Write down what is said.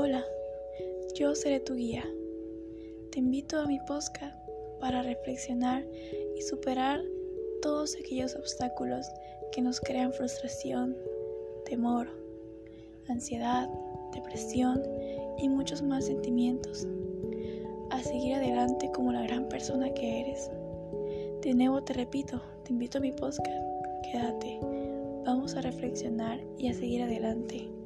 Hola, Yo seré tu guía. Te invito a mi podcast para reflexionar y superar todos aquellos obstáculos que nos crean frustración, temor, ansiedad, depresión y muchos más sentimientos. A seguir adelante como la gran persona que eres. De nuevo te repito, te invito a mi podcast. Quédate. Vamos a reflexionar y a seguir adelante.